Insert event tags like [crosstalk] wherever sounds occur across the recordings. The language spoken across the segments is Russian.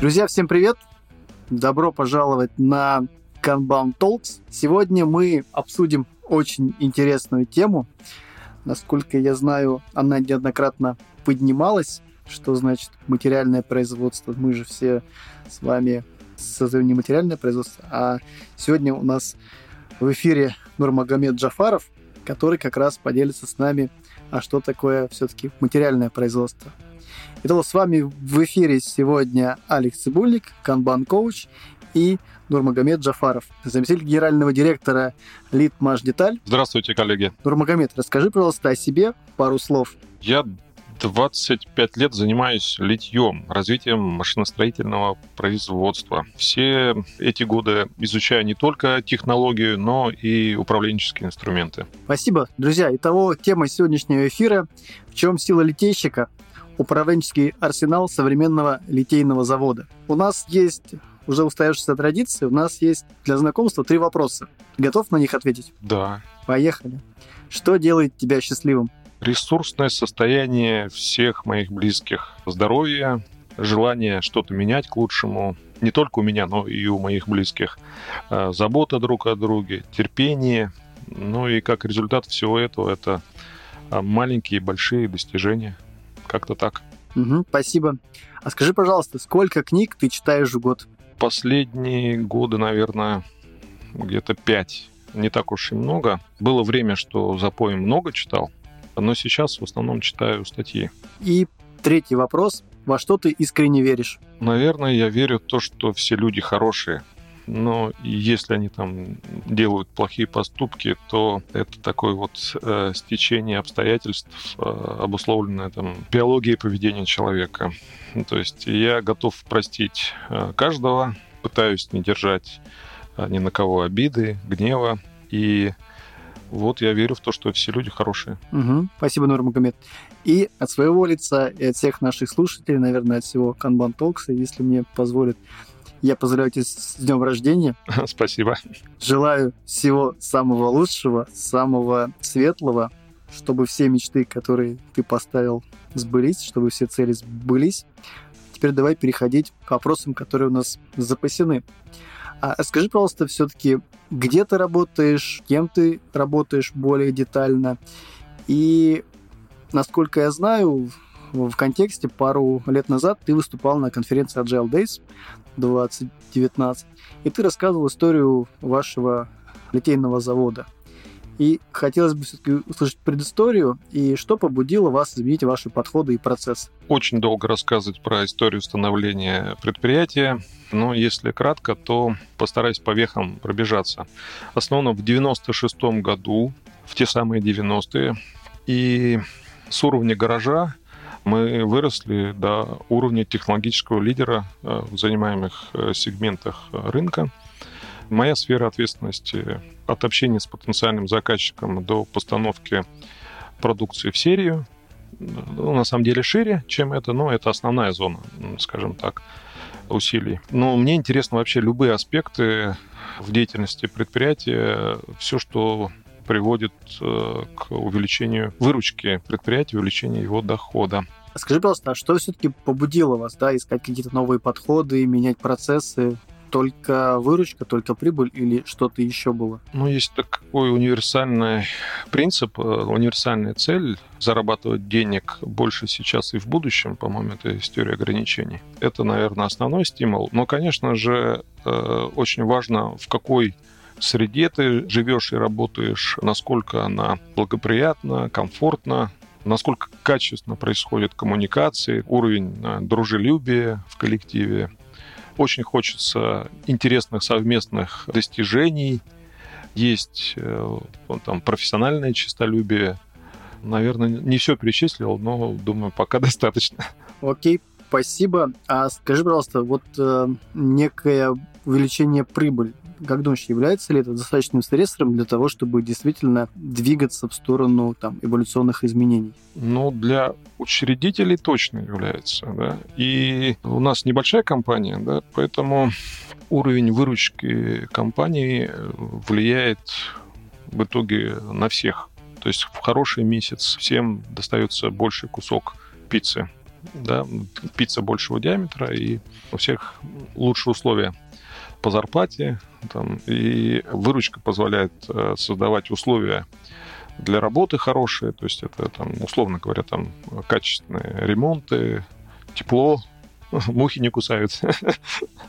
Друзья, всем привет! Добро пожаловать на Kanban Talks. Сегодня мы обсудим очень интересную тему. Насколько я знаю, она неоднократно поднималась. Что значит материальное производство? Мы же все с вами создаем не материальное производство, а сегодня у нас в эфире Нурмагомед Джафаров, который как раз поделится с нами, а что такое все-таки материальное производство. Итак, с вами в эфире сегодня Алекс Цибульник, Канбан-коуч и Нурмагомед Джафаров, заместитель генерального директора ЛитМашДеталь. Здравствуйте, коллеги. Нурмагомед, расскажи, пожалуйста, о себе пару слов. Я 25 лет занимаюсь литьем, развитием машиностроительного производства. Все эти годы изучаю не только технологию, но и управленческие инструменты. Спасибо, друзья. Итого, тема сегодняшнего эфира «В чем сила литейщика?» Управленческий арсенал современного литейного завода. У нас есть уже устоявшаяся традиция, у нас есть для знакомства три вопроса. Готов на них ответить? Да. Поехали. Что делает тебя счастливым? ресурсное состояние всех моих близких, здоровье, желание что-то менять к лучшему, не только у меня, но и у моих близких, э, забота друг о друге, терпение, ну и как результат всего этого это э, маленькие и большие достижения. Как-то так. Угу, спасибо. А скажи, пожалуйста, сколько книг ты читаешь в год? Последние годы, наверное, где-то пять. Не так уж и много. Было время, что за поем много читал, но сейчас в основном читаю статьи. И третий вопрос. Во что ты искренне веришь? Наверное, я верю в то, что все люди хорошие. Но если они там делают плохие поступки, то это такое вот э, стечение обстоятельств, э, обусловленное там биологией поведения человека. То есть я готов простить э, каждого, пытаюсь не держать э, ни на кого обиды, гнева и вот я верю в то, что все люди хорошие. Угу. Спасибо, Нурмагомед. И от своего лица, и от всех наших слушателей, наверное, от всего Kanban Talks, если мне позволит, я поздравляю тебя с днем рождения. [laughs] Спасибо. Желаю всего самого лучшего, самого светлого, чтобы все мечты, которые ты поставил, сбылись, чтобы все цели сбылись. Теперь давай переходить к вопросам, которые у нас запасены. А скажи, пожалуйста, все-таки, где ты работаешь, кем ты работаешь более детально. И, насколько я знаю, в контексте пару лет назад ты выступал на конференции Agile Days 2019, и ты рассказывал историю вашего литейного завода – и хотелось бы все-таки услышать предысторию и что побудило вас изменить ваши подходы и процессы. Очень долго рассказывать про историю становления предприятия. Но если кратко, то постараюсь по вехам пробежаться. Основано в 96 году, в те самые 90-е. И с уровня гаража мы выросли до уровня технологического лидера э, в занимаемых э, сегментах э, рынка. Моя сфера ответственности от общения с потенциальным заказчиком до постановки продукции в серию, ну, на самом деле шире, чем это, но это основная зона, скажем так, усилий. Но мне интересны вообще любые аспекты в деятельности предприятия, все, что приводит к увеличению выручки предприятия, увеличению его дохода. Скажи, пожалуйста, а что все-таки побудило вас да, искать какие-то новые подходы, менять процессы? только выручка, только прибыль или что-то еще было? Ну, есть такой универсальный принцип, э, универсальная цель зарабатывать денег больше сейчас и в будущем, по-моему, это история ограничений. Это, наверное, основной стимул. Но, конечно же, э, очень важно, в какой среде ты живешь и работаешь, насколько она благоприятна, комфортна, насколько качественно происходит коммуникации, уровень э, дружелюбия в коллективе. Очень хочется интересных совместных достижений. Есть э, там профессиональное честолюбие. Наверное, не все перечислил, но думаю, пока [laughs] достаточно. Окей, спасибо. А скажи, пожалуйста, вот э, некое увеличение прибыли как думаешь, является ли это достаточным стрессором для того, чтобы действительно двигаться в сторону там, эволюционных изменений? Ну, для учредителей точно является. Да? И у нас небольшая компания, да, поэтому уровень выручки компании влияет в итоге на всех. То есть в хороший месяц всем достается больший кусок пиццы. да, пицца большего диаметра, и у всех лучшие условия по зарплате, там, и выручка позволяет э, создавать условия для работы хорошие, то есть это, там, условно говоря, там качественные ремонты, тепло, [laughs] мухи не кусаются,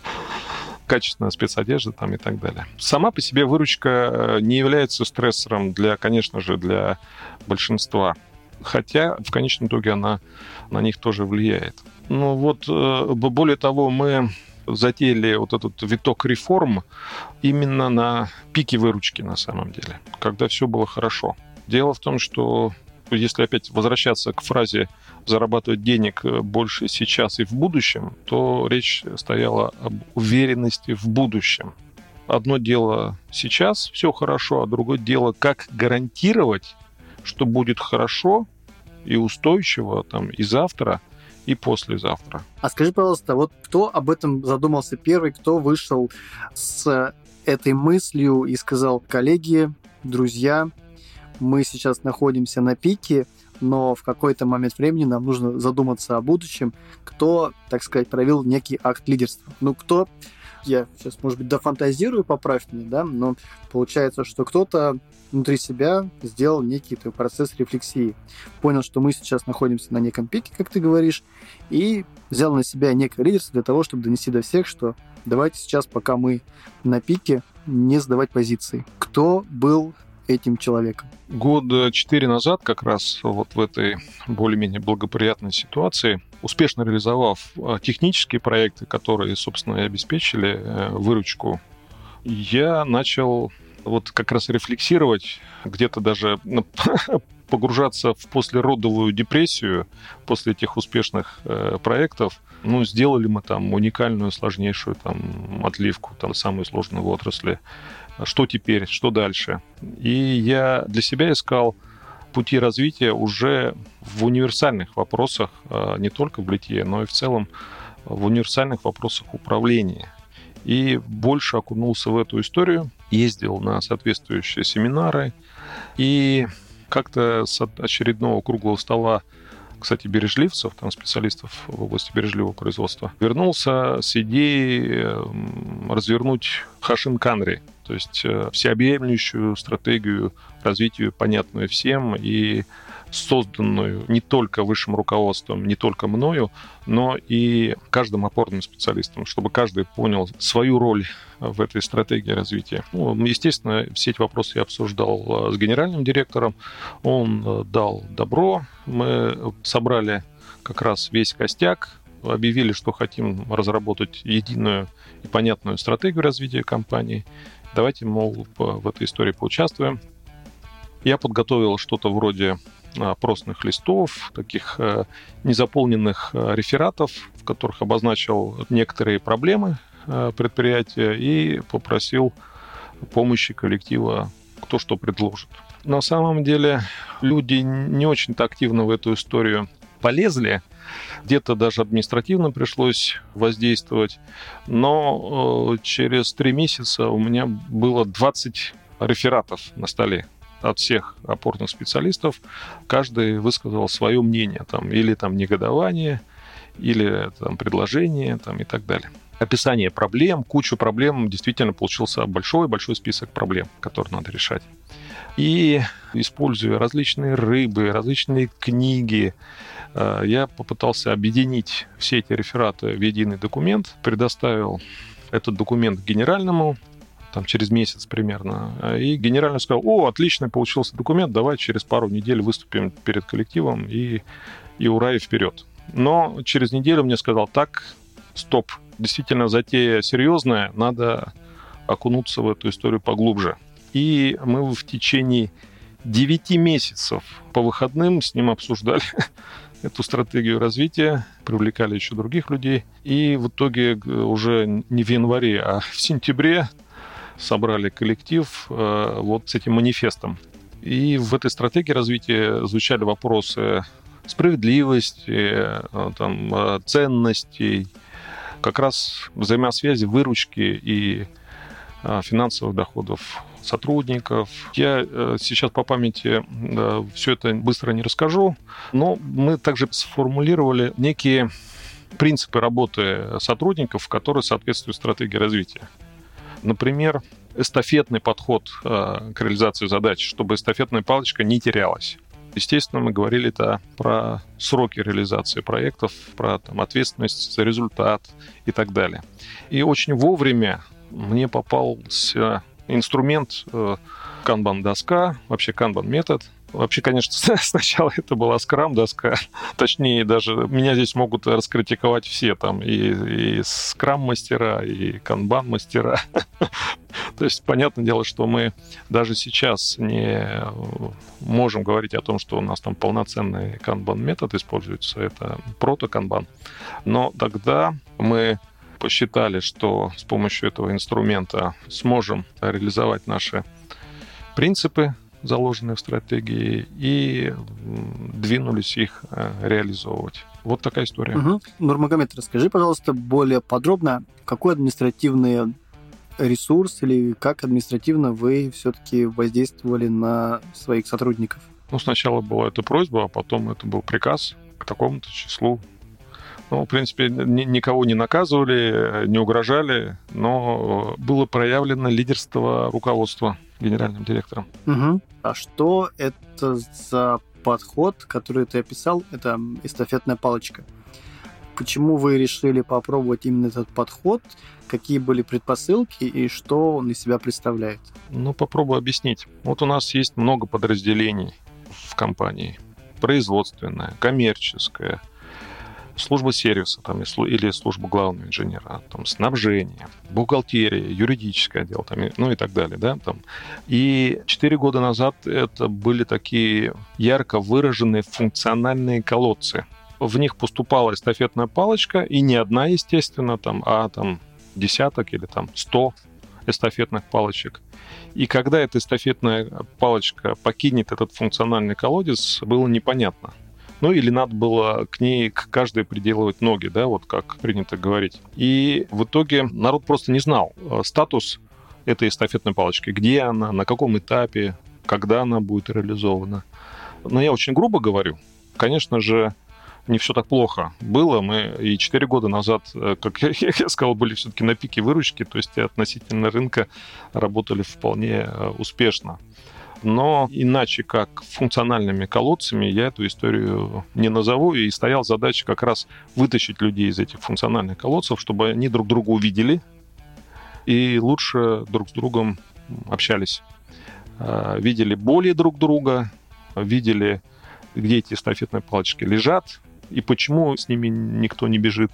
[laughs] качественная спецодежда там и так далее. Сама по себе выручка э, не является стрессором для, конечно же, для большинства. Хотя в конечном итоге она на них тоже влияет. Ну вот, э, более того, мы затеяли вот этот виток реформ именно на пике выручки на самом деле, когда все было хорошо. Дело в том, что если опять возвращаться к фразе зарабатывать денег э, больше сейчас и в будущем, то речь стояла об уверенности в будущем. Одно дело сейчас все хорошо, а другое дело, как гарантировать, что будет хорошо и устойчиво там и завтра, и послезавтра. А скажи, пожалуйста, вот кто об этом задумался первый, кто вышел с этой мыслью и сказал, коллеги, друзья, мы сейчас находимся на пике, но в какой-то момент времени нам нужно задуматься о будущем, кто, так сказать, провел некий акт лидерства. Ну, кто, я сейчас, может быть, дофантазирую, поправь меня, да, но получается, что кто-то внутри себя сделал некий такой процесс рефлексии. Понял, что мы сейчас находимся на неком пике, как ты говоришь, и взял на себя некое лидерство для того, чтобы донести до всех, что давайте сейчас, пока мы на пике, не сдавать позиции. Кто был этим человеком? Года четыре назад, как раз вот в этой более-менее благоприятной ситуации, успешно реализовав а, технические проекты, которые, собственно, и обеспечили э, выручку, я начал вот как раз рефлексировать, где-то даже [laughs] погружаться в послеродовую депрессию после этих успешных э, проектов. Ну, сделали мы там уникальную, сложнейшую там отливку, там самую сложную в отрасли что теперь, что дальше. И я для себя искал пути развития уже в универсальных вопросах, а, не только в литье, но и в целом в универсальных вопросах управления. И больше окунулся в эту историю, ездил на соответствующие семинары, и как-то с очередного круглого стола кстати, бережливцев, там специалистов в области бережливого производства, вернулся с идеей развернуть Хашин Канри, то есть э, всеобъемлющую стратегию развития, понятную всем и созданную не только высшим руководством, не только мною, но и каждым опорным специалистом, чтобы каждый понял свою роль в этой стратегии развития. Ну, естественно, все эти вопросы я обсуждал э, с генеральным директором. Он э, дал добро. Мы собрали как раз весь костяк, объявили, что хотим разработать единую и понятную стратегию развития компании. Давайте, мол, в этой истории поучаствуем. Я подготовил что-то вроде опросных листов, таких э, незаполненных э, рефератов, в которых обозначил некоторые проблемы э, предприятия и попросил помощи коллектива, кто что предложит. На самом деле люди не очень-то активно в эту историю полезли, где-то даже административно пришлось воздействовать, но через три месяца у меня было 20 рефератов на столе от всех опорных специалистов, каждый высказал свое мнение, там, или там негодование, или там предложение, там, и так далее. Описание проблем, кучу проблем, действительно получился большой-большой список проблем, которые надо решать. И используя различные рыбы, различные книги, э, я попытался объединить все эти рефераты в единый документ, предоставил этот документ генеральному там через месяц примерно. И генеральный сказал, о, отлично получился документ, давай через пару недель выступим перед коллективом и, и ура, и вперед. Но через неделю мне сказал, так, стоп, действительно затея серьезная, надо окунуться в эту историю поглубже. И мы в течение 9 месяцев по выходным с ним обсуждали [laughs] эту стратегию развития, привлекали еще других людей. И в итоге уже не в январе, а в сентябре собрали коллектив э, вот с этим манифестом. И в этой стратегии развития звучали вопросы справедливости, э, там, э, ценностей, как раз взаимосвязи выручки и финансовых доходов сотрудников. Я сейчас по памяти все это быстро не расскажу, но мы также сформулировали некие принципы работы сотрудников, которые соответствуют стратегии развития. Например, эстафетный подход э, к реализации задач, чтобы эстафетная палочка не терялась. Естественно, мы говорили это про сроки реализации проектов, про там, ответственность за результат и так далее. И очень вовремя мне попался инструмент э, канбан-доска, вообще канбан-метод, Вообще, конечно, [laughs] сначала это была скрам-доска. Точнее, даже меня здесь могут раскритиковать все там и, и скрам-мастера, и канбан-мастера. [laughs] То есть, понятное дело, что мы даже сейчас не можем говорить о том, что у нас там полноценный канбан-метод используется. Это прото-канбан. Но тогда мы посчитали, что с помощью этого инструмента сможем реализовать наши принципы заложенные в стратегии, и двинулись их э, реализовывать. Вот такая история. Угу. Нурмагомед, расскажи, пожалуйста, более подробно, какой административный ресурс или как административно вы все-таки воздействовали на своих сотрудников? Ну, сначала была эта просьба, а потом это был приказ к такому-то числу. Ну, в принципе, ни, никого не наказывали, не угрожали, но было проявлено лидерство руководства генеральным директором. Угу. А что это за подход, который ты описал? Это эстафетная палочка. Почему вы решили попробовать именно этот подход? Какие были предпосылки и что он из себя представляет? Ну, попробую объяснить. Вот у нас есть много подразделений в компании. Производственная, коммерческая, служба сервиса там, или служба главного инженера, там, снабжение, бухгалтерия, юридическое отдел, там, ну и так далее. Да, там. И четыре года назад это были такие ярко выраженные функциональные колодцы. В них поступала эстафетная палочка, и не одна, естественно, там, а там десяток или там сто эстафетных палочек. И когда эта эстафетная палочка покинет этот функциональный колодец, было непонятно. Ну или надо было к ней к каждой приделывать ноги, да, вот как принято говорить. И в итоге народ просто не знал э, статус этой эстафетной палочки, где она, на каком этапе, когда она будет реализована. Но я очень грубо говорю. Конечно же, не все так плохо было. Мы и 4 года назад, э, как [laughs] я, я сказал, были все-таки на пике выручки, то есть относительно рынка работали вполне э, успешно. Но иначе как функциональными колодцами я эту историю не назову. И стоял задача как раз вытащить людей из этих функциональных колодцев, чтобы они друг друга увидели и лучше друг с другом общались. А, видели боли друг друга, видели, где эти эстафетные палочки лежат и почему с ними никто не бежит.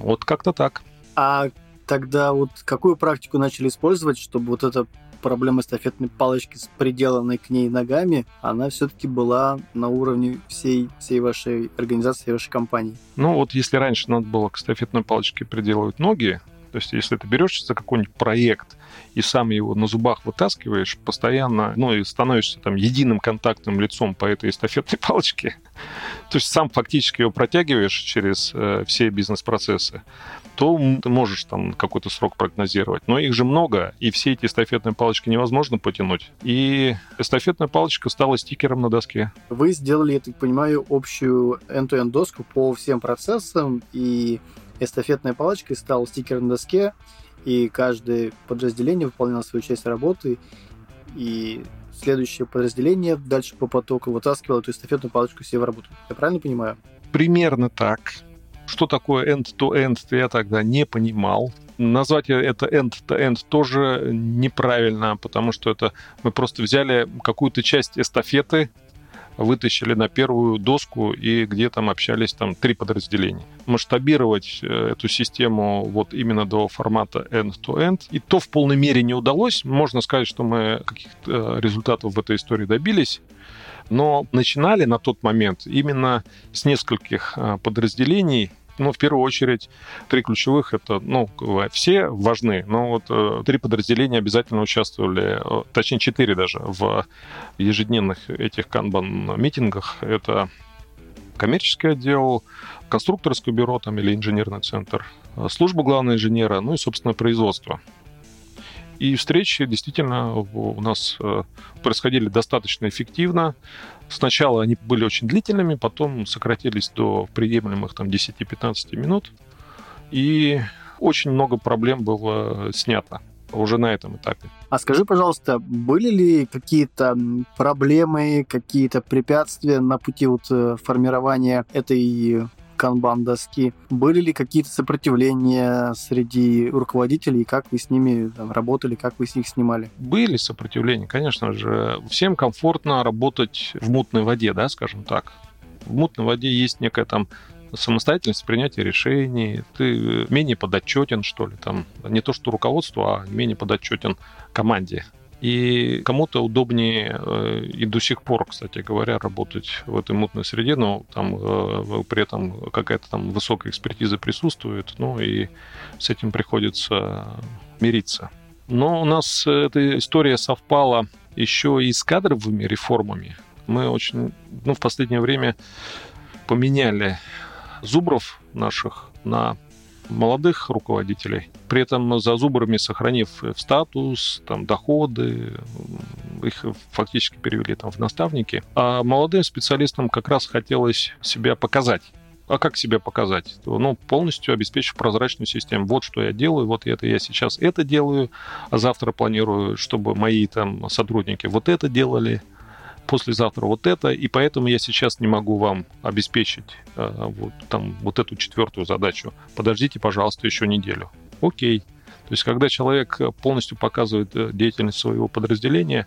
Вот как-то так. А тогда вот какую практику начали использовать, чтобы вот это проблема эстафетной палочки с приделанной к ней ногами, она все-таки была на уровне всей, всей вашей организации, вашей компании. Ну вот если раньше надо было к эстафетной палочке приделывать ноги, то есть если ты берешься за какой-нибудь проект и сам его на зубах вытаскиваешь постоянно, ну и становишься там единым контактным лицом по этой эстафетной [laughs] палочке, то есть сам фактически его протягиваешь через э, все бизнес-процессы, то ты можешь там какой-то срок прогнозировать. Но их же много, и все эти эстафетные палочки невозможно потянуть. И эстафетная палочка стала стикером на доске. Вы сделали, я так понимаю, общую end-to-end доску по всем процессам, и эстафетная палочка стала стикером на доске, и каждое подразделение выполняло свою часть работы, и следующее подразделение дальше по потоку вытаскивало эту эстафетную палочку себе в работу. Я правильно понимаю? Примерно так. Что такое end-to-end, я тогда не понимал. Назвать это end-to-end тоже неправильно, потому что это мы просто взяли какую-то часть эстафеты, вытащили на первую доску и где там общались там три подразделения. Масштабировать э, эту систему вот именно до формата end-to-end, и то в полной мере не удалось. Можно сказать, что мы каких-то э, результатов в этой истории добились, но начинали на тот момент именно с нескольких э, подразделений, ну, в первую очередь, три ключевых это, ну, все важны, но вот э, три подразделения обязательно участвовали, э, точнее, четыре даже, в ежедневных этих канбан-митингах. Это коммерческий отдел, конструкторское бюро там или инженерный центр, э, служба главного инженера, ну и, собственно, производство. И встречи действительно у нас э, происходили достаточно эффективно. Сначала они были очень длительными, потом сократились до приемлемых там 10-15 минут. И очень много проблем было снято уже на этом этапе. А скажи, пожалуйста, были ли какие-то проблемы, какие-то препятствия на пути вот э, формирования этой канбан-доски? Были ли какие-то сопротивления среди руководителей, как вы с ними там, работали, как вы с них снимали? Были сопротивления, конечно же. Всем комфортно работать в мутной воде, да, скажем так. В мутной воде есть некая там самостоятельность принятия решений, ты менее подотчетен, что ли, там, не то что руководству, а менее подотчетен команде. И кому-то удобнее э, и до сих пор, кстати говоря, работать в этой мутной среде, но там э, при этом какая-то там высокая экспертиза присутствует, ну и с этим приходится мириться. Но у нас эта история совпала еще и с кадровыми реформами. Мы очень, ну, в последнее время поменяли зубров наших на молодых руководителей, при этом за зубрами сохранив статус, там, доходы, их фактически перевели там, в наставники. А молодым специалистам как раз хотелось себя показать. А как себя показать? Ну, полностью обеспечив прозрачную систему. Вот что я делаю, вот это я сейчас это делаю, а завтра планирую, чтобы мои там сотрудники вот это делали, послезавтра вот это, и поэтому я сейчас не могу вам обеспечить э, вот, там, вот эту четвертую задачу. Подождите, пожалуйста, еще неделю. Окей. То есть, когда человек полностью показывает э, деятельность своего подразделения,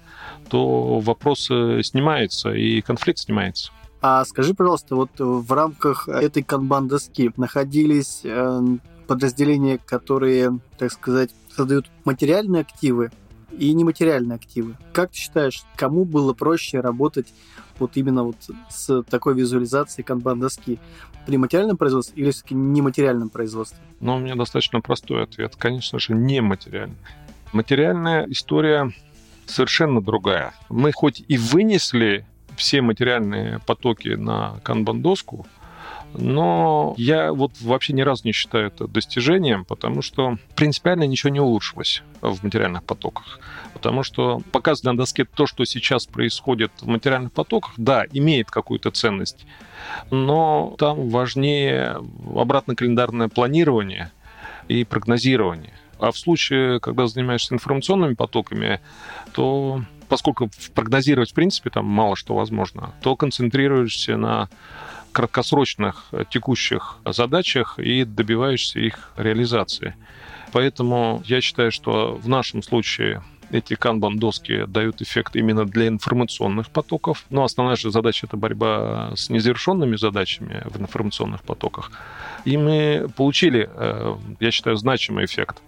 то вопрос снимается и конфликт снимается. А скажи, пожалуйста, вот в рамках этой канбан-доски находились э, подразделения, которые, так сказать, создают материальные активы, и нематериальные активы. Как ты считаешь, кому было проще работать вот именно вот с такой визуализацией канбан-доски? При материальном производстве или все-таки нематериальном производстве? Ну, у меня достаточно простой ответ. Конечно же, нематериальный. Материальная история совершенно другая. Мы хоть и вынесли все материальные потоки на канбан-доску, но я вот вообще ни разу не считаю это достижением, потому что принципиально ничего не улучшилось в материальных потоках. Потому что показывать на доске то, что сейчас происходит в материальных потоках, да, имеет какую-то ценность, но там важнее обратно-календарное планирование и прогнозирование. А в случае, когда занимаешься информационными потоками, то поскольку прогнозировать, в принципе, там мало что возможно, то концентрируешься на краткосрочных э, текущих задачах и добиваешься их реализации. Поэтому я считаю, что в нашем случае эти канбан-доски дают эффект именно для информационных потоков. Но основная же задача — это борьба с незавершенными задачами в информационных потоках. И мы получили, э, я считаю, значимый эффект.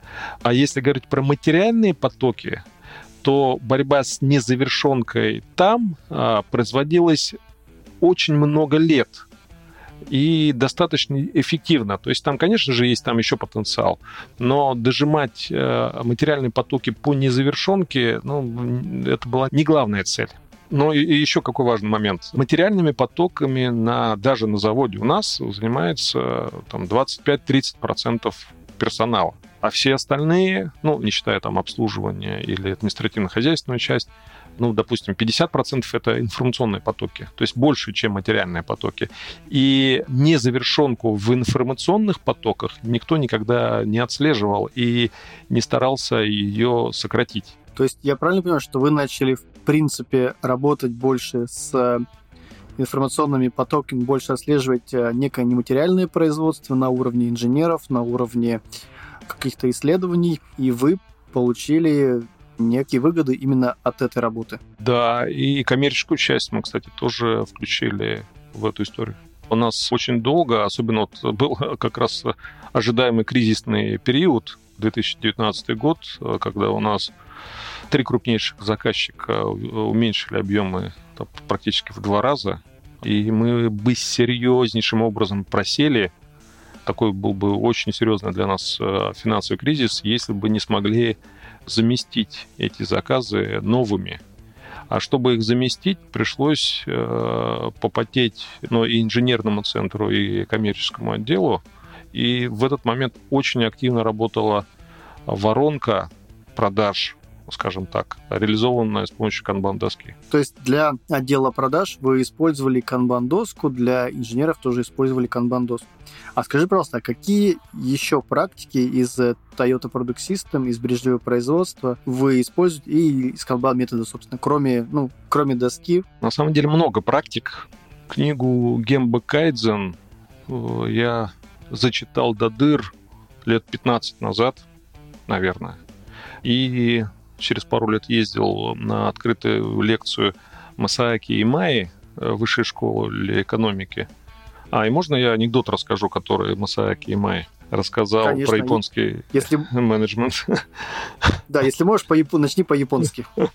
А если говорить про материальные потоки, то борьба с незавершенкой там а, производилась очень много лет и достаточно эффективно. То есть там, конечно же, есть там еще потенциал, но дожимать э, материальные потоки по незавершенке, ну, это была не главная цель. Но и еще какой важный момент. Материальными потоками на, даже на заводе у нас занимается там, 25-30% персонала. А все остальные, ну, не считая там обслуживания или административно-хозяйственную часть, ну, допустим, 50% это информационные потоки, то есть больше, чем материальные потоки. И незавершенку в информационных потоках никто никогда не отслеживал и не старался ее сократить. То есть я правильно понимаю, что вы начали, в принципе, работать больше с информационными потоками, больше отслеживать э, некое нематериальное производство на уровне инженеров, на уровне каких-то исследований, и вы получили некие выгоды именно от этой работы. Да, и коммерческую часть мы, кстати, тоже включили в эту историю. У нас очень долго, особенно вот [laughs] был как раз ожидаемый кризисный период, 2019 год, когда у нас три крупнейших заказчика уменьшили объемы там, практически в два раза, и мы бы серьезнейшим образом просели такой был бы очень серьезный для нас э, финансовый кризис, если бы не смогли заместить эти заказы новыми. А чтобы их заместить, пришлось э, попотеть ну, и инженерному центру, и коммерческому отделу. И в этот момент очень активно работала воронка продаж скажем так, реализованная с помощью канбан-доски. То есть для отдела продаж вы использовали канбан-доску, для инженеров тоже использовали канбан-доску. А скажи, пожалуйста, а какие еще практики из Toyota Product System, из бережливого производства вы используете и из канбан метода, собственно, кроме, ну, кроме доски? На самом деле много практик. Книгу Гемба Кайдзен э, я зачитал до дыр лет 15 назад, наверное. И через пару лет ездил на открытую лекцию Масааки и Майи э, высшей школы экономики. А, и можно я анекдот расскажу, который Масааки и Майи рассказал Конечно, про японский если... [laughs] менеджмент? Да, если можешь, по яп... начни по-японски. [laughs]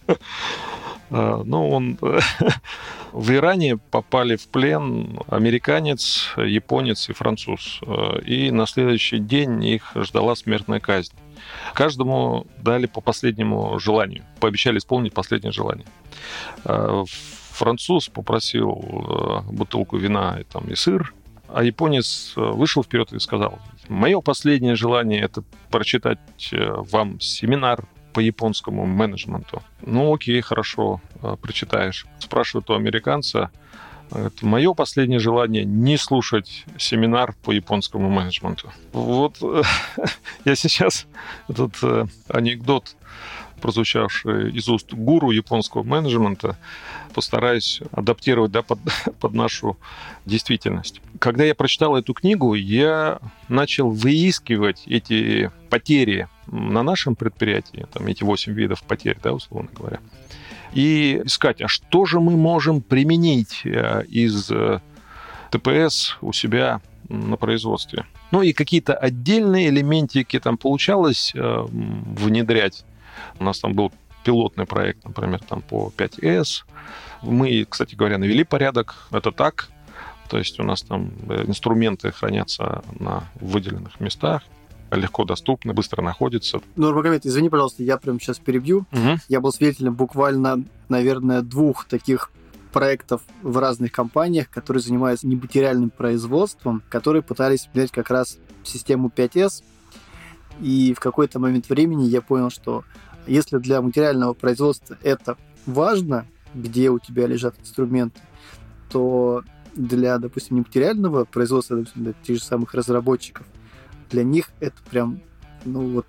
А, ну, он [laughs] в Иране попали в плен американец, японец и француз. Э, и на следующий день их ждала смертная казнь. Каждому дали по последнему желанию, пообещали исполнить последнее желание. А, француз попросил э, бутылку вина и, там, и сыр, а японец э, вышел вперед и сказал, мое последнее желание это прочитать э, вам семинар по японскому менеджменту. Ну, окей, хорошо, прочитаешь. Спрашивают у американца, это мое последнее желание не слушать семинар по японскому менеджменту. Вот [laughs] я сейчас этот э, анекдот, прозвучавший из уст гуру японского менеджмента, постараюсь адаптировать да, под, [laughs] под нашу действительность. Когда я прочитал эту книгу, я начал выискивать эти потери на нашем предприятии, там эти 8 видов потерь, да, условно говоря и искать, а что же мы можем применить э, из э, ТПС у себя на производстве. Ну и какие-то отдельные элементики там получалось э, внедрять. У нас там был пилотный проект, например, там по 5С. Мы, кстати говоря, навели порядок. Это так. То есть у нас там инструменты хранятся на выделенных местах легко доступны, быстро находится. Нурмагомед, извини, пожалуйста, я прямо сейчас перебью. Угу. Я был свидетелем буквально, наверное, двух таких проектов в разных компаниях, которые занимаются нематериальным производством, которые пытались взять как раз систему 5С. И в какой-то момент времени я понял, что если для материального производства это важно, где у тебя лежат инструменты, то для, допустим, нематериального производства, допустим, для тех же самых разработчиков, для них это прям, ну вот,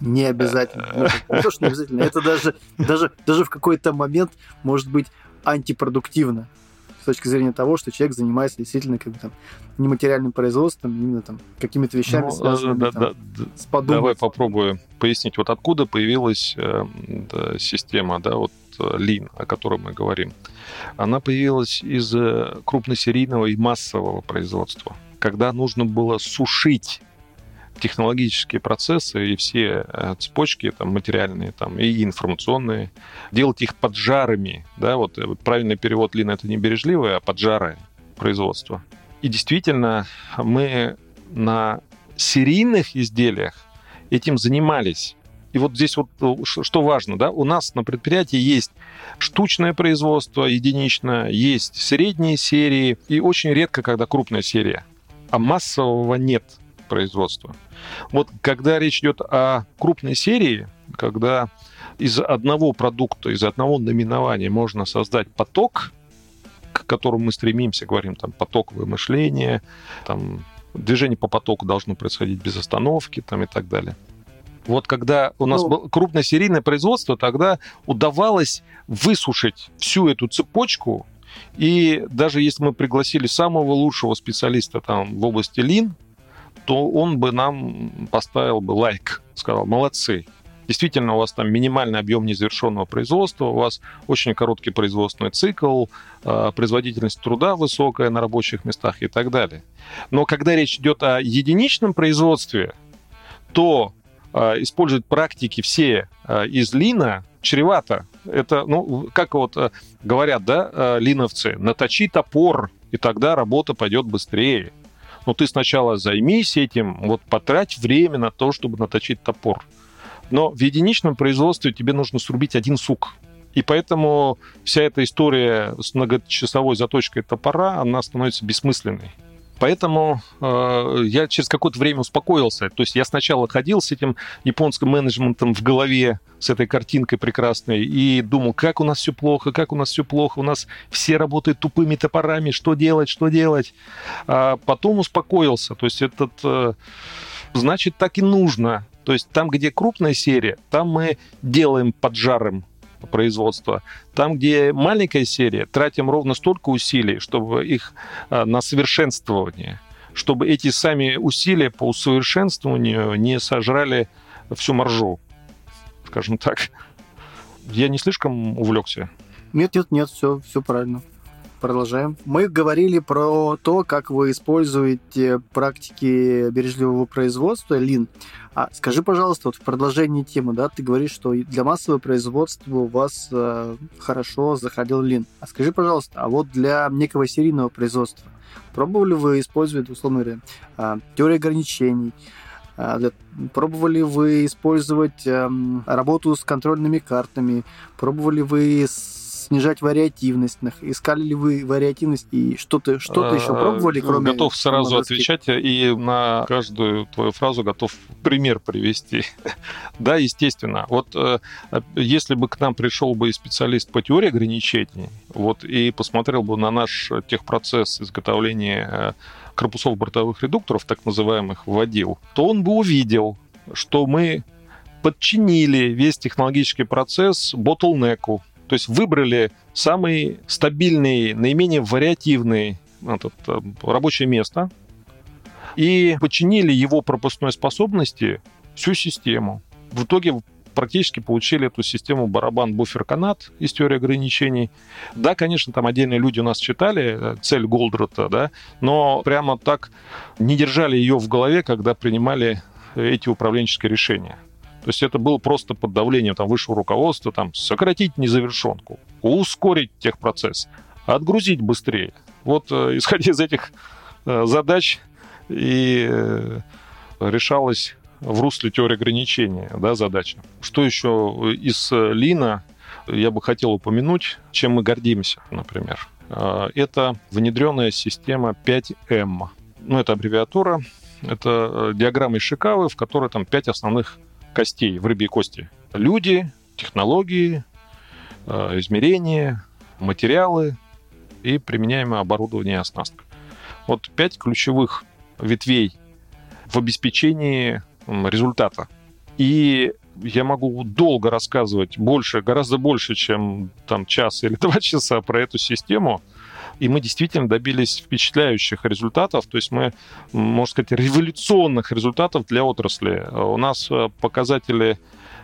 не обязательно. Ну, [laughs] не то, что не обязательно, это даже, даже, даже в какой-то момент может быть антипродуктивно с точки зрения того, что человек занимается действительно как бы там нематериальным производством, именно там какими-то вещами ну, связанными да, там, да, с подумать. Давай попробую пояснить, вот откуда появилась э, да, система, да, вот э, Lean, о которой мы говорим. Она появилась из э, крупносерийного и массового производства, когда нужно было сушить технологические процессы и все э, цепочки там, материальные там, и информационные, делать их поджарами. Да, вот, э, правильный перевод Лина это не бережливое, а поджары производства. И действительно, мы на серийных изделиях этим занимались. И вот здесь вот э, что важно, да, у нас на предприятии есть штучное производство единичное, есть средние серии и очень редко, когда крупная серия, а массового нет производства. Вот когда речь идет о крупной серии, когда из одного продукта, из одного номинования можно создать поток, к которому мы стремимся, говорим там потоковое мышление, там движение по потоку должно происходить без остановки там, и так далее. Вот когда у нас ну, было крупное серийное производство, тогда удавалось высушить всю эту цепочку, и даже если мы пригласили самого лучшего специалиста там в области лин, то он бы нам поставил бы лайк, сказал, молодцы, действительно у вас там минимальный объем незавершенного производства, у вас очень короткий производственный цикл, а, производительность труда высокая на рабочих местах и так далее. Но когда речь идет о единичном производстве, то а, использовать практики все а, из лина чревато. Это, ну, как вот говорят, да, линовцы, наточи топор, и тогда работа пойдет быстрее но ты сначала займись этим, вот потрать время на то, чтобы наточить топор. Но в единичном производстве тебе нужно срубить один сук. И поэтому вся эта история с многочасовой заточкой топора, она становится бессмысленной. Поэтому э, я через какое-то время успокоился. То есть я сначала ходил с этим японским менеджментом в голове, с этой картинкой прекрасной, и думал, как у нас все плохо, как у нас все плохо, у нас все работают тупыми топорами, что делать, что делать. А потом успокоился. То есть этот... Э, значит, так и нужно. То есть там, где крупная серия, там мы делаем поджаром производства. Там, где маленькая серия, тратим ровно столько усилий, чтобы их а, на совершенствование, чтобы эти сами усилия по усовершенствованию не сожрали всю маржу, скажем так. Я не слишком увлекся? Нет, нет, нет, все, все правильно. Продолжаем. Мы говорили про то, как вы используете практики бережливого производства, Лин. А скажи, пожалуйста, вот в продолжении темы, да, ты говоришь, что для массового производства у вас э, хорошо заходил Лин. А скажи, пожалуйста, а вот для некого серийного производства пробовали вы использовать, условно говоря, э, теорию ограничений, э, Пробовали вы использовать эм, работу с контрольными картами? Пробовали вы снижать вариативность? Искали ли вы вариативность и что-то что еще а, пробовали, кроме... Готов сразу отвечать и на каждую твою фразу готов пример привести. [laughs] да, естественно. Вот э, если бы к нам пришел бы специалист по теории ограничений, вот, и посмотрел бы на наш техпроцесс изготовления э, корпусов бортовых редукторов, так называемых, вводил, то он бы увидел, что мы подчинили весь технологический процесс ботлнеку, то есть выбрали самый стабильный, наименее вариативный этот, э, рабочее место и подчинили его пропускной способности всю систему. В итоге практически получили эту систему барабан-буфер-канат из теории ограничений. Да, конечно, там отдельные люди у нас читали э, цель Голдрата, да, но прямо так не держали ее в голове, когда принимали эти управленческие решения. То есть это было просто под давлением там, высшего руководства, там, сократить незавершенку, ускорить техпроцесс, отгрузить быстрее. Вот э, [laughs] исходя из этих э, задач и э, решалась в русле теории ограничения да, задача. Что еще из Лина я бы хотел упомянуть, чем мы гордимся, например. Это внедренная система 5М. Ну, это аббревиатура, это диаграмма Ишикавы, в которой там пять основных костей, в рыбьей кости. Люди, технологии, э, измерения, материалы и применяемое оборудование и оснастка. Вот пять ключевых ветвей в обеспечении результата. И я могу долго рассказывать больше, гораздо больше, чем там час или [laughs] два часа про эту систему. И мы действительно добились впечатляющих результатов, то есть мы, можно сказать, революционных результатов для отрасли. У нас э, показатели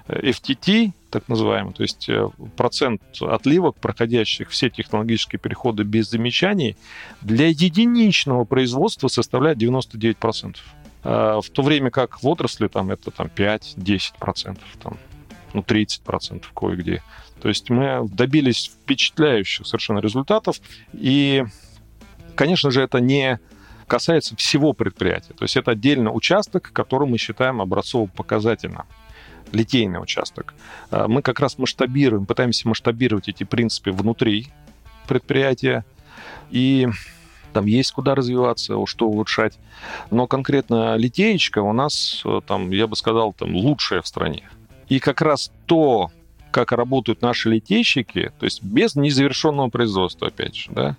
э, FTT, так называемый, то есть э, процент отливок, проходящих все технологические переходы без замечаний, для единичного производства составляет 99%. В то время как в отрасли там это там 5-10%, там, ну 30% кое-где. То есть мы добились впечатляющих совершенно результатов. И, конечно же, это не касается всего предприятия. То есть это отдельный участок, который мы считаем образцово-показательно литейный участок. А, мы как раз масштабируем, пытаемся масштабировать эти принципы внутри предприятия. И там есть куда развиваться, что улучшать. Но конкретно литеечка у нас, там, я бы сказал, там лучшая в стране. И как раз то, как работают наши литейщики, то есть без незавершенного производства, опять же, да,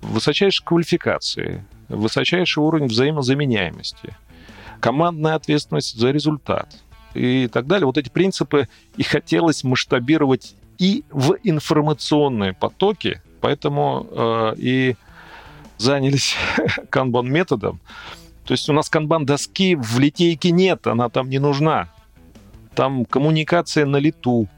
высочайшей квалификации, высочайший уровень взаимозаменяемости, командная ответственность за результат и так далее. Вот эти принципы и хотелось масштабировать и в информационные потоки, поэтому э, и занялись [laughs] канбан методом. То есть у нас канбан доски в литейке нет, она там не нужна. Там коммуникация на лету,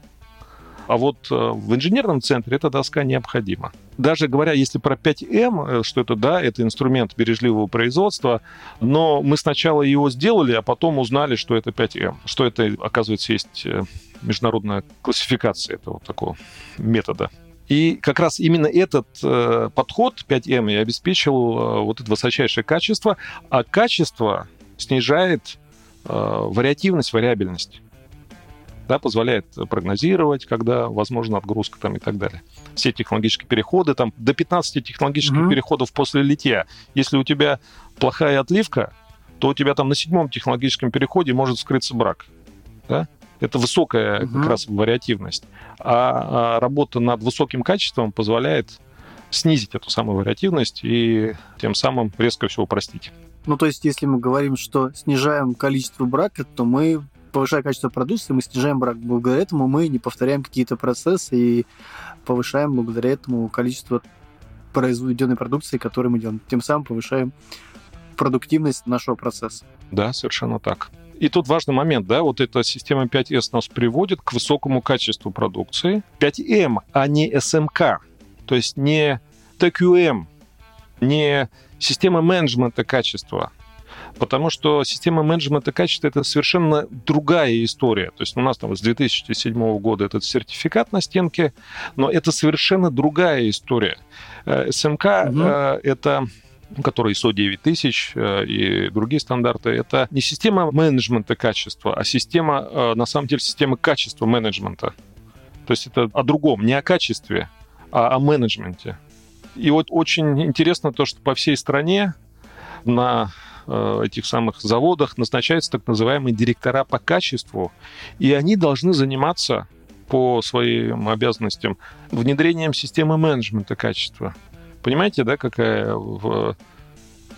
а вот э, в инженерном центре эта доска необходима. Даже говоря, если про 5М, э, что это, да, это инструмент бережливого производства, но мы сначала его сделали, а потом узнали, что это 5М, что это, оказывается, есть э, международная классификация этого такого метода. И как раз именно этот э, подход 5М и обеспечил э, вот это высочайшее качество, а качество снижает э, вариативность, вариабельность. Да, позволяет прогнозировать, когда возможна отгрузка там и так далее. Все технологические переходы, там до 15 технологических mm-hmm. переходов после литья. Если у тебя плохая отливка, то у тебя там на седьмом технологическом переходе может скрыться брак. Да? Это высокая угу. как раз вариативность. А, а работа над высоким качеством позволяет снизить эту самую вариативность и тем самым резко все упростить. Ну, то есть, если мы говорим, что снижаем количество брака, то мы, повышая качество продукции, мы снижаем брак. Благодаря этому мы не повторяем какие-то процессы и повышаем благодаря этому количество произведенной продукции, которую мы делаем. Тем самым повышаем продуктивность нашего процесса. Да, совершенно так. И тут важный момент, да, вот эта система 5S нас приводит к высокому качеству продукции. 5M, а не SMK, то есть не TQM, не система менеджмента качества. Потому что система менеджмента качества это совершенно другая история. То есть у нас там с 2007 года этот сертификат на стенке, но это совершенно другая история. СМК угу. это который ISO 9000 э, и другие стандарты, это не система менеджмента качества, а система, э, на самом деле, система качества менеджмента. То есть это о другом, не о качестве, а о менеджменте. И вот очень интересно то, что по всей стране на этих самых заводах назначаются так называемые директора по качеству, и они должны заниматься по своим обязанностям внедрением системы менеджмента качества. Понимаете, да, какая, в,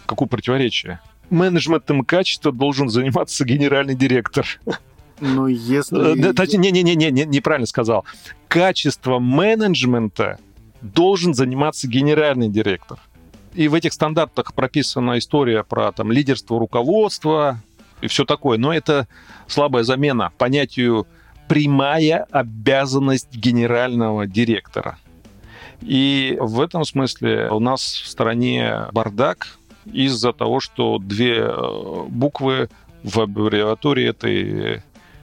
какое противоречие? Менеджментом качества должен заниматься генеральный директор. Ну, если... Э, Не-не-не, не, неправильно сказал. Качество менеджмента должен заниматься генеральный директор. И в этих стандартах прописана история про там, лидерство руководства и все такое. Но это слабая замена понятию прямая обязанность генерального директора. И в этом смысле у нас в стране бардак из-за того, что две э, буквы в аббревиатуре этой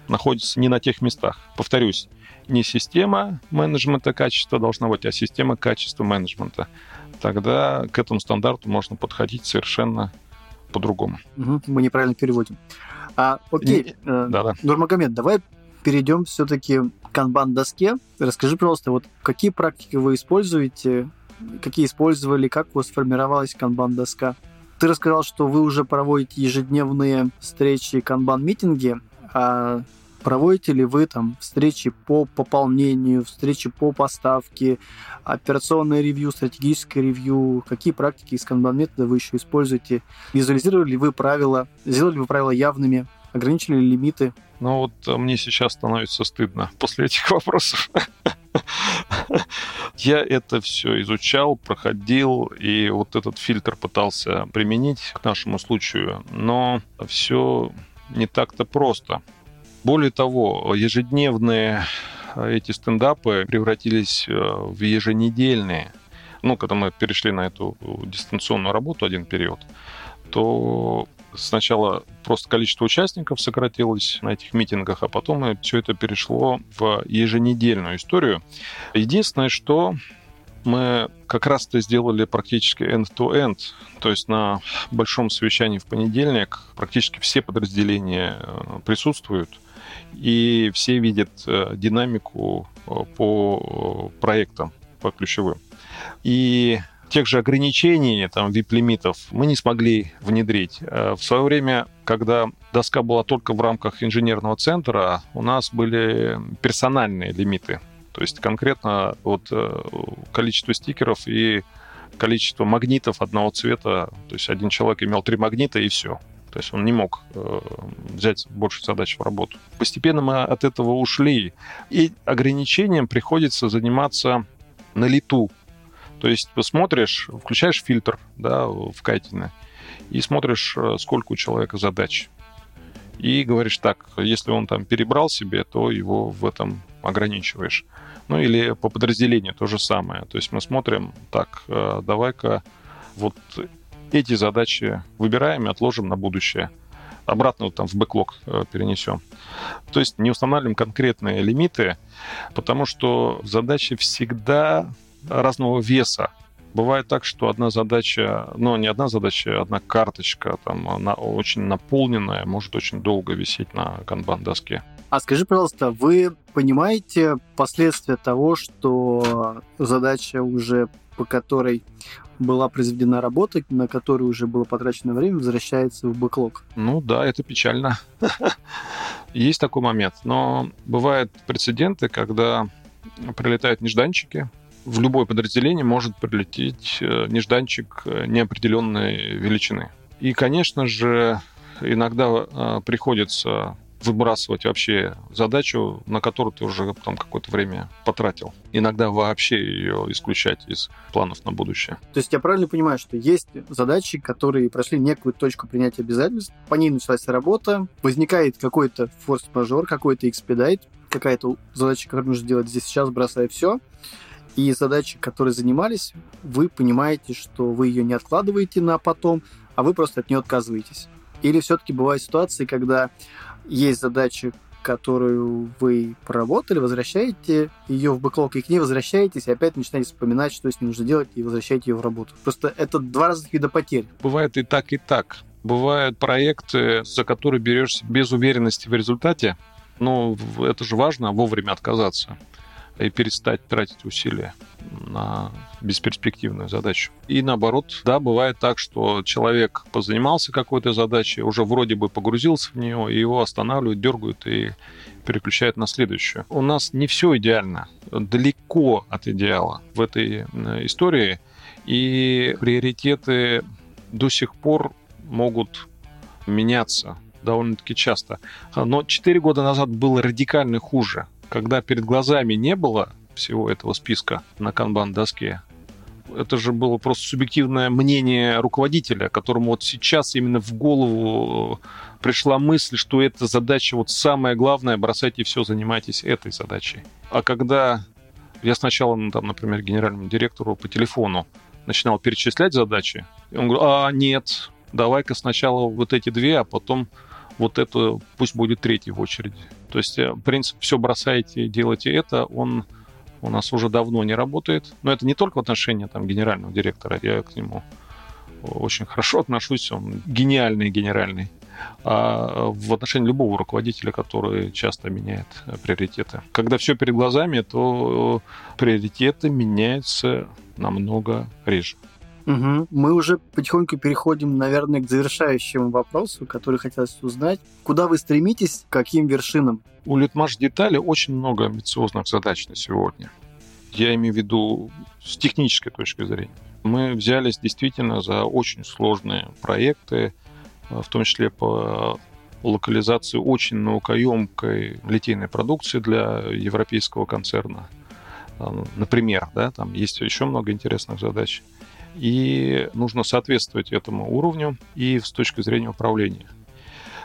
находятся не на тех местах. Повторюсь, не система менеджмента качества должна быть, а система качества менеджмента. Тогда к этому стандарту можно подходить совершенно по-другому. Угу, мы неправильно переводим. А, окей, э, да, да. Нурмагомед, давай перейдем все-таки к канбан-доске. Расскажи, пожалуйста, вот какие практики вы используете, какие использовали, как у вас сформировалась канбан-доска? Ты рассказал, что вы уже проводите ежедневные встречи канбан-митинги, а проводите ли вы там встречи по пополнению, встречи по поставке, операционное ревью, стратегическое ревью, какие практики из канбан метода вы еще используете, визуализировали ли вы правила, сделали ли вы правила явными, ограничили ли лимиты? Ну вот э, мне сейчас становится стыдно [laughs] после этих вопросов. [laughs] Я это все изучал, проходил, и вот этот фильтр пытался применить к нашему случаю, но все не так-то просто. Более того, ежедневные э, эти стендапы превратились э, в еженедельные. Ну, когда мы перешли на эту дистанционную работу один период, то сначала просто количество участников сократилось на этих митингах, а потом все это перешло в еженедельную историю. Единственное, что мы как раз-то сделали практически end-to-end, то есть на большом совещании в понедельник практически все подразделения э, присутствуют, и все видят э, динамику э, по проектам, по ключевым. И тех же ограничений, там, VIP-лимитов мы не смогли внедрить. Э, в свое время, когда доска была только в рамках инженерного центра, у нас были персональные лимиты. То есть конкретно вот э, количество стикеров и количество магнитов одного цвета. То есть один человек имел три магнита и все. То есть он не мог э, взять больше задач в работу. Постепенно мы от этого ушли. И ограничением приходится заниматься на лету. То есть ты смотришь, включаешь фильтр да, в кайтине и смотришь, э, сколько у человека задач. И говоришь так, если он там перебрал себе, то его в этом ограничиваешь. Ну или по подразделению то же самое. То есть мы смотрим, так, э, давай-ка вот эти задачи выбираем и отложим на будущее. Обратно вот там в бэклог э, перенесем. То есть не устанавливаем конкретные лимиты, потому что задачи всегда разного веса. Бывает так, что одна задача, ну, не одна задача, одна карточка, там, она очень наполненная, может очень долго висеть на канбан-доске. А скажи, пожалуйста, вы понимаете последствия того, что задача уже по которой была произведена работа, на которую уже было потрачено время, возвращается в бэклог. Ну да, это печально. [laughs] Есть такой момент. Но бывают прецеденты, когда прилетают нежданчики, в любое подразделение может прилететь э, нежданчик э, неопределенной величины. И, конечно же, иногда э, приходится выбрасывать вообще задачу, на которую ты уже там какое-то время потратил. Иногда вообще ее исключать из планов на будущее. То есть я правильно понимаю, что есть задачи, которые прошли некую точку принятия обязательств, по ней началась работа, возникает какой-то форс-мажор, какой-то экспедайт, какая-то задача, которую нужно делать здесь сейчас, бросая все, и задачи, которые занимались, вы понимаете, что вы ее не откладываете на потом, а вы просто от нее отказываетесь. Или все-таки бывают ситуации, когда есть задача, которую вы проработали, возвращаете ее в бэклог, и к ней возвращаетесь, и опять начинаете вспоминать, что с ней нужно делать, и возвращаете ее в работу. Просто это два разных вида потерь. Бывает и так, и так. Бывают проекты, за которые берешься без уверенности в результате, но это же важно вовремя отказаться и перестать тратить усилия на бесперспективную задачу. И наоборот, да, бывает так, что человек позанимался какой-то задачей, уже вроде бы погрузился в нее, и его останавливают, дергают и переключают на следующую. У нас не все идеально, далеко от идеала в этой истории, и приоритеты до сих пор могут меняться довольно-таки часто. Но 4 года назад было радикально хуже когда перед глазами не было всего этого списка на канбан-доске, это же было просто субъективное мнение руководителя, которому вот сейчас именно в голову пришла мысль, что эта задача вот самая главная, бросайте все, занимайтесь этой задачей. А когда я сначала, ну, там, например, генеральному директору по телефону начинал перечислять задачи, он говорит, а нет, давай-ка сначала вот эти две, а потом вот это пусть будет третий в очереди. То есть э, принцип «все бросаете, делайте это», он у нас уже давно не работает. Но это не только в отношении там, генерального директора, я к нему очень хорошо [laughs] отношусь, он гениальный генеральный, а в отношении любого руководителя, который часто меняет э, приоритеты. Когда все перед глазами, то приоритеты меняются намного реже. Угу. Мы уже потихоньку переходим, наверное, к завершающему вопросу, который хотелось узнать. Куда вы стремитесь, каким вершинам? У Литмаш детали очень много амбициозных задач на сегодня. Я имею в виду с технической точки зрения. Мы взялись действительно за очень сложные проекты, в том числе по локализации очень наукоемкой литейной продукции для европейского концерна. Например, да, там есть еще много интересных задач и нужно соответствовать этому уровню и с точки зрения управления.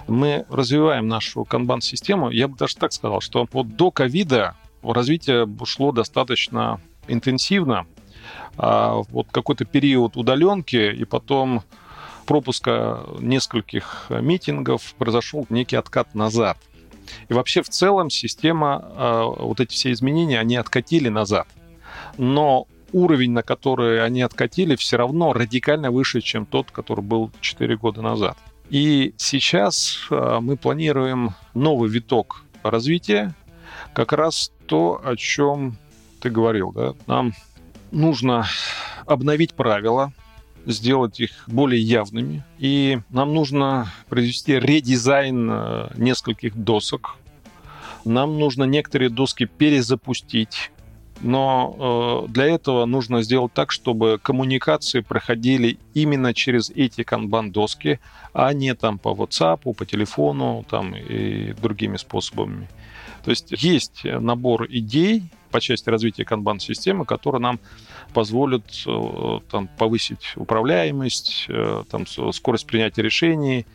Мы развиваем нашу канбан-систему. Я бы даже так сказал, что вот до ковида развитие шло достаточно интенсивно. А вот какой-то период удаленки и потом пропуска нескольких митингов произошел некий откат назад. И вообще в целом система, а, вот эти все изменения, они откатили назад. Но уровень, на который они откатили, все равно радикально выше, чем тот, который был 4 года назад. И сейчас а, мы планируем новый виток развития, как раз то, о чем ты говорил. Да? Нам нужно обновить правила, сделать их более явными. И нам нужно произвести редизайн а, нескольких досок. Нам нужно некоторые доски перезапустить но э, для этого нужно сделать так, чтобы коммуникации проходили именно через эти канбан-доски, а не там по WhatsApp, по телефону там, и другими способами. То есть есть набор идей по части развития канбан-системы, которые нам позволят э, там, повысить управляемость, э, там, скорость принятия решений,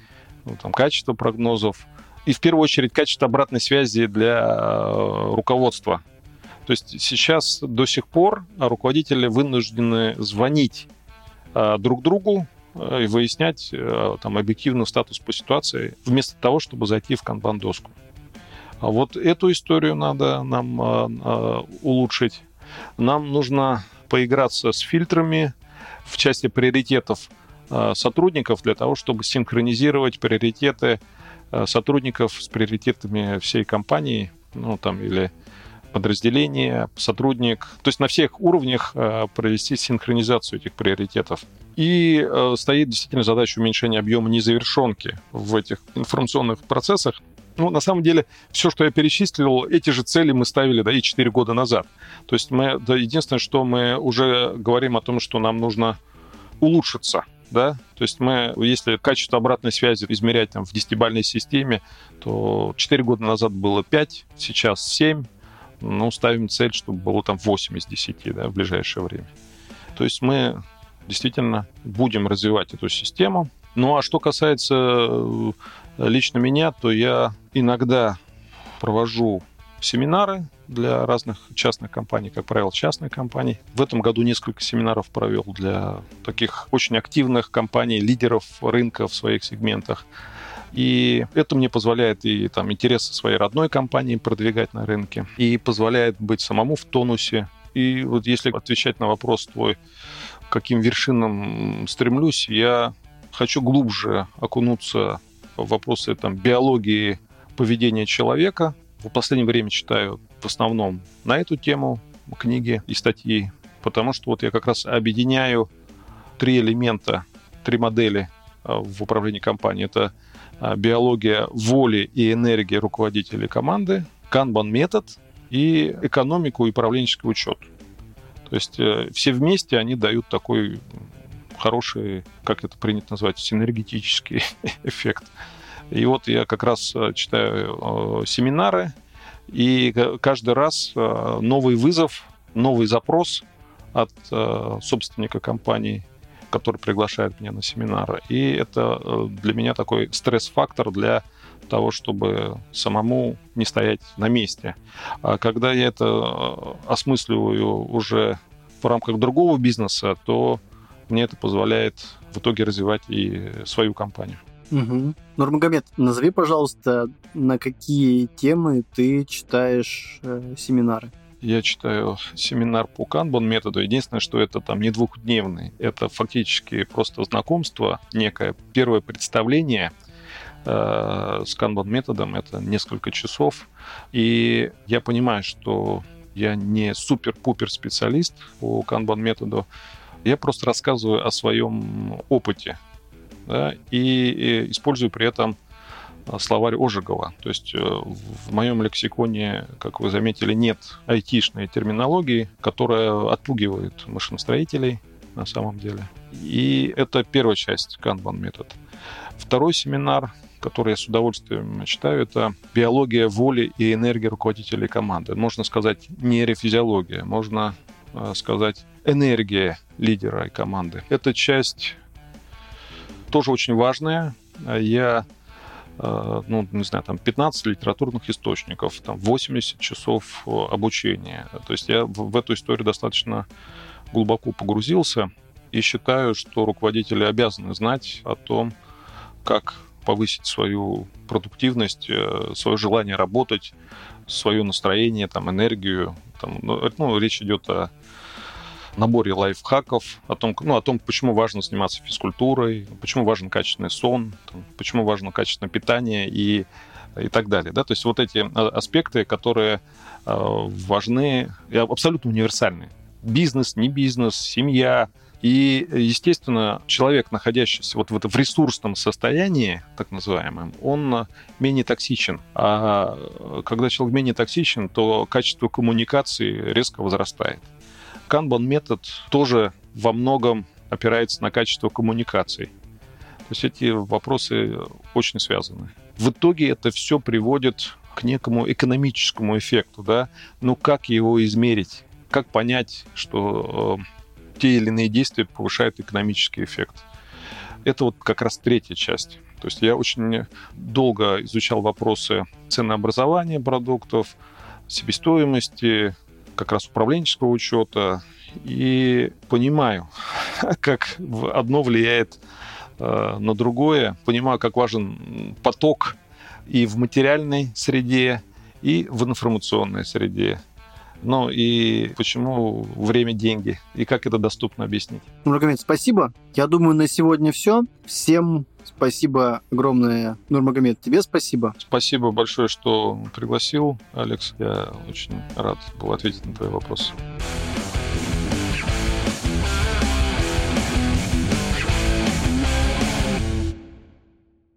ну, там, качество прогнозов и в первую очередь качество обратной связи для э, руководства то есть сейчас до сих пор руководители вынуждены звонить э, друг другу э, и выяснять э, там объективный статус по ситуации, вместо того, чтобы зайти в канбан-доску. А вот эту историю надо нам улучшить. Нам нужно поиграться с фильтрами в части приоритетов сотрудников для того, чтобы синхронизировать приоритеты сотрудников с приоритетами всей компании, ну, там, или подразделение, сотрудник. То есть на всех уровнях э, провести синхронизацию этих приоритетов. И э, стоит действительно задача уменьшения объема незавершенки в этих информационных процессах. Ну, на самом деле, все, что я перечислил, эти же цели мы ставили, да, и 4 года назад. То есть мы, да, единственное, что мы уже говорим о том, что нам нужно улучшиться, да, то есть мы, если качество обратной связи измерять там в десятибальной системе, то 4 года назад было 5, сейчас 7, ну, ставим цель, чтобы было там 8 из 10 да, в ближайшее время. То есть мы действительно будем развивать эту систему. Ну а что касается э, лично меня, то я иногда провожу семинары для разных частных компаний, как правило, частных компаний. В этом году несколько семинаров провел для таких очень активных компаний, лидеров рынка в своих сегментах. И это мне позволяет и там интересы своей родной компании продвигать на рынке, и позволяет быть самому в тонусе. И вот если отвечать на вопрос твой, каким вершинам стремлюсь, я хочу глубже окунуться в вопросы там, биологии поведения человека. В последнее время читаю в основном на эту тему книги и статьи, потому что вот я как раз объединяю три элемента, три модели а, в управлении компанией. Это биология воли и энергии руководителей команды, канбан-метод и экономику и управленческий учет. То есть э, все вместе они дают такой хороший, как это принято назвать, синергетический [laughs] эффект. И вот я как раз э, читаю э, семинары, и каждый раз новый вызов, новый запрос от собственника компании который приглашает меня на семинары. И это э, для меня такой стресс-фактор для того, чтобы самому не стоять на месте. А когда я это э, осмысливаю уже в рамках другого бизнеса, то мне это позволяет в итоге развивать и свою компанию. Угу. Нурмагомед, назови, пожалуйста, на какие темы ты читаешь э, семинары? Я читаю семинар по канбан методу. Единственное, что это там не двухдневный, это фактически просто знакомство, некое первое представление э, с канбан методом, это несколько часов. И я понимаю, что я не супер-пупер специалист по канбан методу, я просто рассказываю о своем опыте да, и, использую при этом словарь Ожегова. То есть э, в моем лексиконе, как вы заметили, нет айтишной терминологии, которая отпугивает машиностроителей на самом деле. И это первая часть Kanban метод. Второй семинар, который я с удовольствием читаю, это биология воли и энергии руководителей команды. Можно сказать нейрофизиология, можно э, сказать энергия лидера и команды. Эта часть тоже очень важная. Я ну, не знаю, там 15 литературных источников, там 80 часов э, обучения. То есть я в эту историю достаточно глубоко погрузился и считаю, что руководители обязаны знать о том, как повысить свою продуктивность, э, свое желание работать, свое настроение, там, энергию. Там, ну, ну речь идет о наборе лайфхаков, о том, ну, о том, почему важно заниматься физкультурой, почему важен качественный сон, там, почему важно качественное питание и, и так далее. Да? То есть вот эти а, аспекты, которые э, важны абсолютно универсальны. Бизнес, не бизнес, семья, и, естественно, человек, находящийся вот в, этом, в ресурсном состоянии, так называемом, он менее токсичен. А когда человек менее токсичен, то качество коммуникации резко возрастает. Kanban метод тоже во многом опирается на качество коммуникаций. То есть эти вопросы очень связаны. В итоге это все приводит к некому экономическому эффекту, да, ну как его измерить, как понять, что э, те или иные действия повышают экономический эффект. Это вот как раз третья часть. То есть я очень долго изучал вопросы ценообразования продуктов, себестоимости, как раз управленческого учета и понимаю, [laughs] как одно влияет э, на другое, понимаю, как важен поток и в материальной среде, и в информационной среде. Ну и почему время – деньги, и как это доступно объяснить. Нурмагомед, спасибо. Я думаю, на сегодня все. Всем спасибо огромное. Нурмагомед, тебе спасибо. Спасибо большое, что пригласил, Алекс. Я очень рад был ответить на твои вопросы.